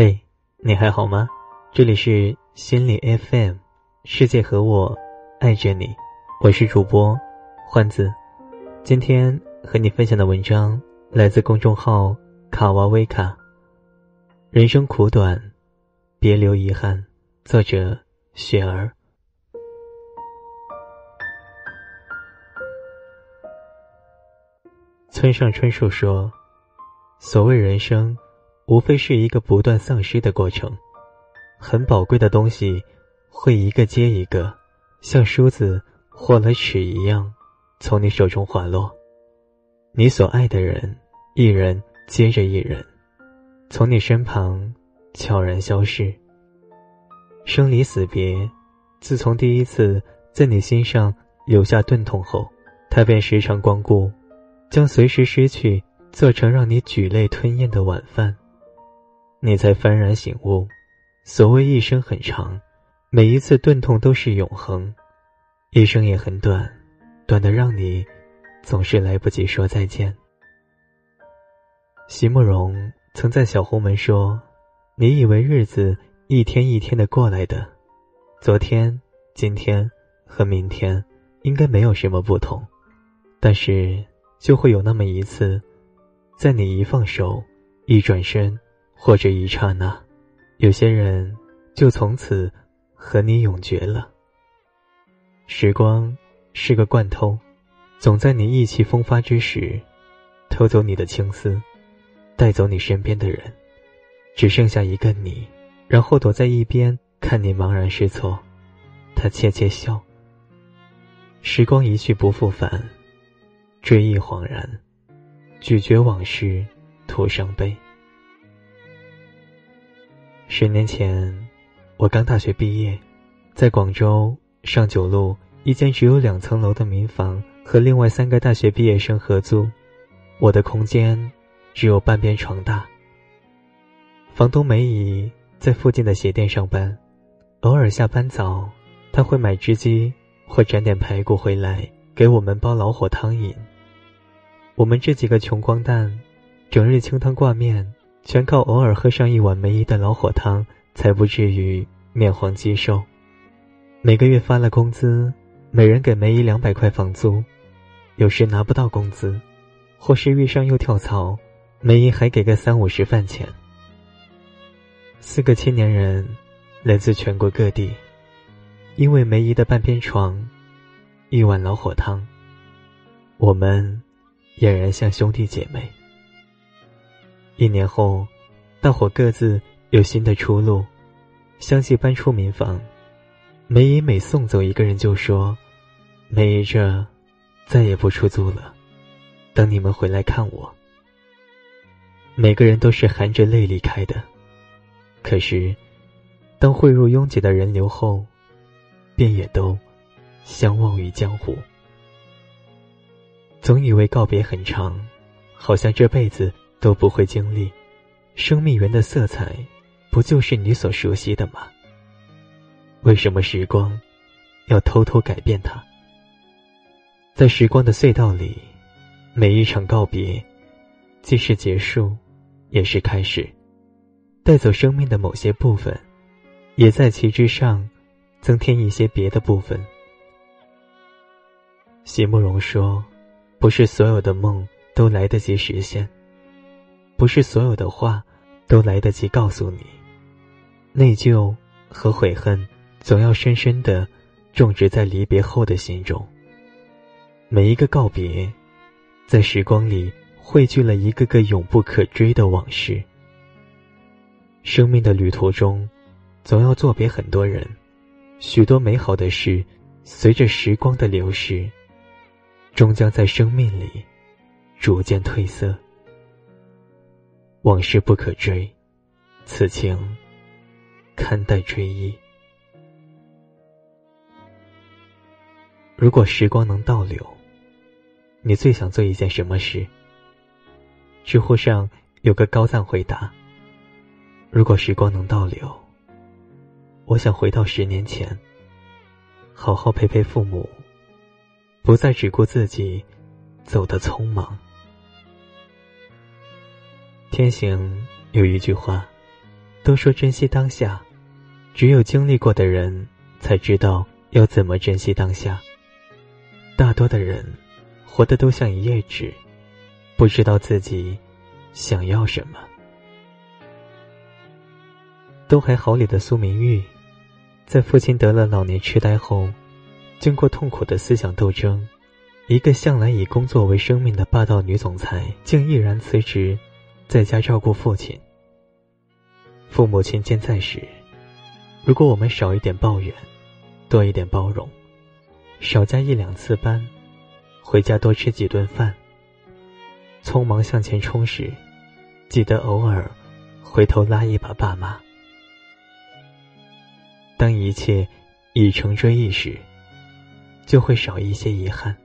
嘿，你还好吗？这里是心理 FM，世界和我爱着你，我是主播欢子。今天和你分享的文章来自公众号卡哇威卡。人生苦短，别留遗憾。作者雪儿。村上春树说：“所谓人生。”无非是一个不断丧失的过程，很宝贵的东西会一个接一个，像梳子或了齿一样，从你手中滑落。你所爱的人，一人接着一人，从你身旁悄然消失。生离死别，自从第一次在你心上留下钝痛后，他便时常光顾，将随时失去做成让你举泪吞咽的晚饭。你才幡然醒悟，所谓一生很长，每一次钝痛都是永恒；一生也很短，短的让你总是来不及说再见。席慕容曾在小红门说：“你以为日子一天一天的过来的，昨天、今天和明天应该没有什么不同，但是就会有那么一次，在你一放手、一转身。”或者一刹那，有些人就从此和你永绝了。时光是个惯偷，总在你意气风发之时，偷走你的青丝，带走你身边的人，只剩下一个你，然后躲在一边看你茫然失措。他窃窃笑。时光一去不复返，追忆恍然，咀嚼往事，徒伤悲。十年前，我刚大学毕业，在广州上九路一间只有两层楼的民房，和另外三个大学毕业生合租。我的空间只有半边床大。房东梅姨在附近的鞋店上班，偶尔下班早，她会买只鸡或斩点排骨回来给我们煲老火汤饮。我们这几个穷光蛋，整日清汤挂面。全靠偶尔喝上一碗梅姨的老火汤，才不至于面黄肌瘦。每个月发了工资，每人给梅姨两百块房租。有时拿不到工资，或是遇上又跳槽，梅姨还给个三五十饭钱。四个青年人，来自全国各地，因为梅姨的半边床，一碗老火汤，我们俨然像兄弟姐妹。一年后，大伙各自有新的出路，相继搬出民房。梅姨每送走一个人，就说：“梅姨这再也不出租了，等你们回来看我。”每个人都是含着泪离开的，可是，当汇入拥挤的人流后，便也都相忘于江湖。总以为告别很长，好像这辈子。都不会经历，生命源的色彩，不就是你所熟悉的吗？为什么时光要偷偷改变它？在时光的隧道里，每一场告别，既是结束，也是开始，带走生命的某些部分，也在其之上增添一些别的部分。席慕容说：“不是所有的梦都来得及实现。”不是所有的话都来得及告诉你，内疚和悔恨总要深深的种植在离别后的心中。每一个告别，在时光里汇聚了一个个永不可追的往事。生命的旅途中，总要作别很多人，许多美好的事，随着时光的流逝，终将在生命里逐渐褪色。往事不可追，此情堪待追忆。如果时光能倒流，你最想做一件什么事？知乎上有个高赞回答：如果时光能倒流，我想回到十年前，好好陪陪父母，不再只顾自己走得匆忙。天行有一句话：“都说珍惜当下，只有经历过的人才知道要怎么珍惜当下。大多的人活得都像一页纸，不知道自己想要什么。都还好里的苏明玉，在父亲得了老年痴呆后，经过痛苦的思想斗争，一个向来以工作为生命的霸道女总裁，竟毅然辞职，在家照顾父亲。父母亲健在时，如果我们少一点抱怨，多一点包容，少加一两次班，回家多吃几顿饭，匆忙向前冲时，记得偶尔回头拉一把爸妈。当一切已成追忆时，就会少一些遗憾。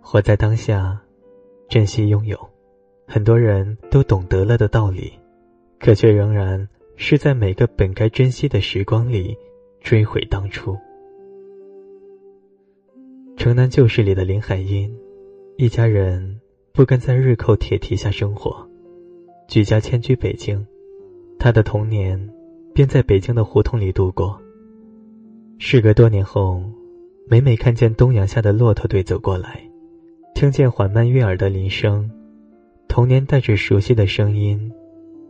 活在当下，珍惜拥有，很多人都懂得了的道理。可却仍然是在每个本该珍惜的时光里追悔当初。城南旧事里的林海音，一家人不甘在日寇铁蹄下生活，举家迁居北京。他的童年便在北京的胡同里度过。事隔多年后，每每看见东阳下的骆驼队走过来，听见缓慢悦耳的铃声，童年带着熟悉的声音。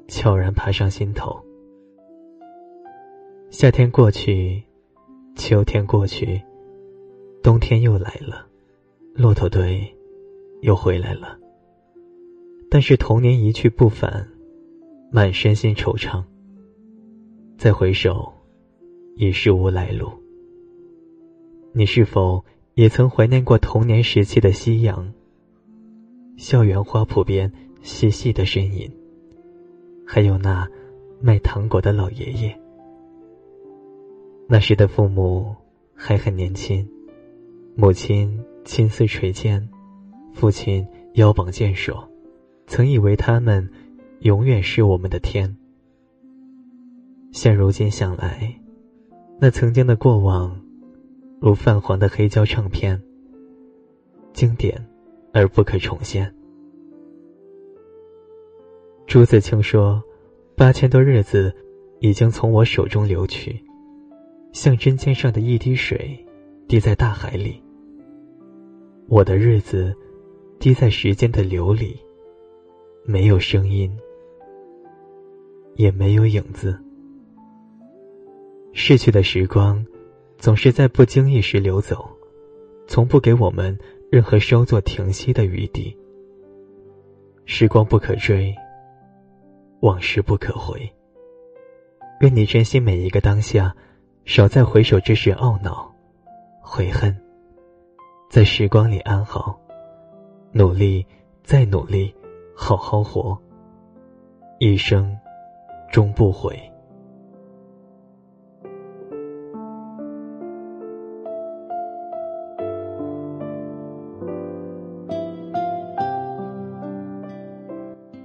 悄然爬上心头。夏天过去，秋天过去，冬天又来了，骆驼队又回来了。但是童年一去不返，满身心惆怅。再回首，已是无来路。你是否也曾怀念过童年时期的夕阳？校园花圃边嬉戏的身影。还有那卖糖果的老爷爷。那时的父母还很年轻，母亲青丝垂肩，父亲腰膀健硕，曾以为他们永远是我们的天。现如今想来，那曾经的过往，如泛黄的黑胶唱片，经典而不可重现。朱自清说：“八千多日子，已经从我手中流去，像针尖上的一滴水，滴在大海里。我的日子，滴在时间的流里，没有声音，也没有影子。逝去的时光，总是在不经意时流走，从不给我们任何稍作停息的余地。时光不可追。”往事不可回。愿你珍惜每一个当下，少在回首之时懊恼、悔恨，在时光里安好，努力再努力，好好活，一生终不悔。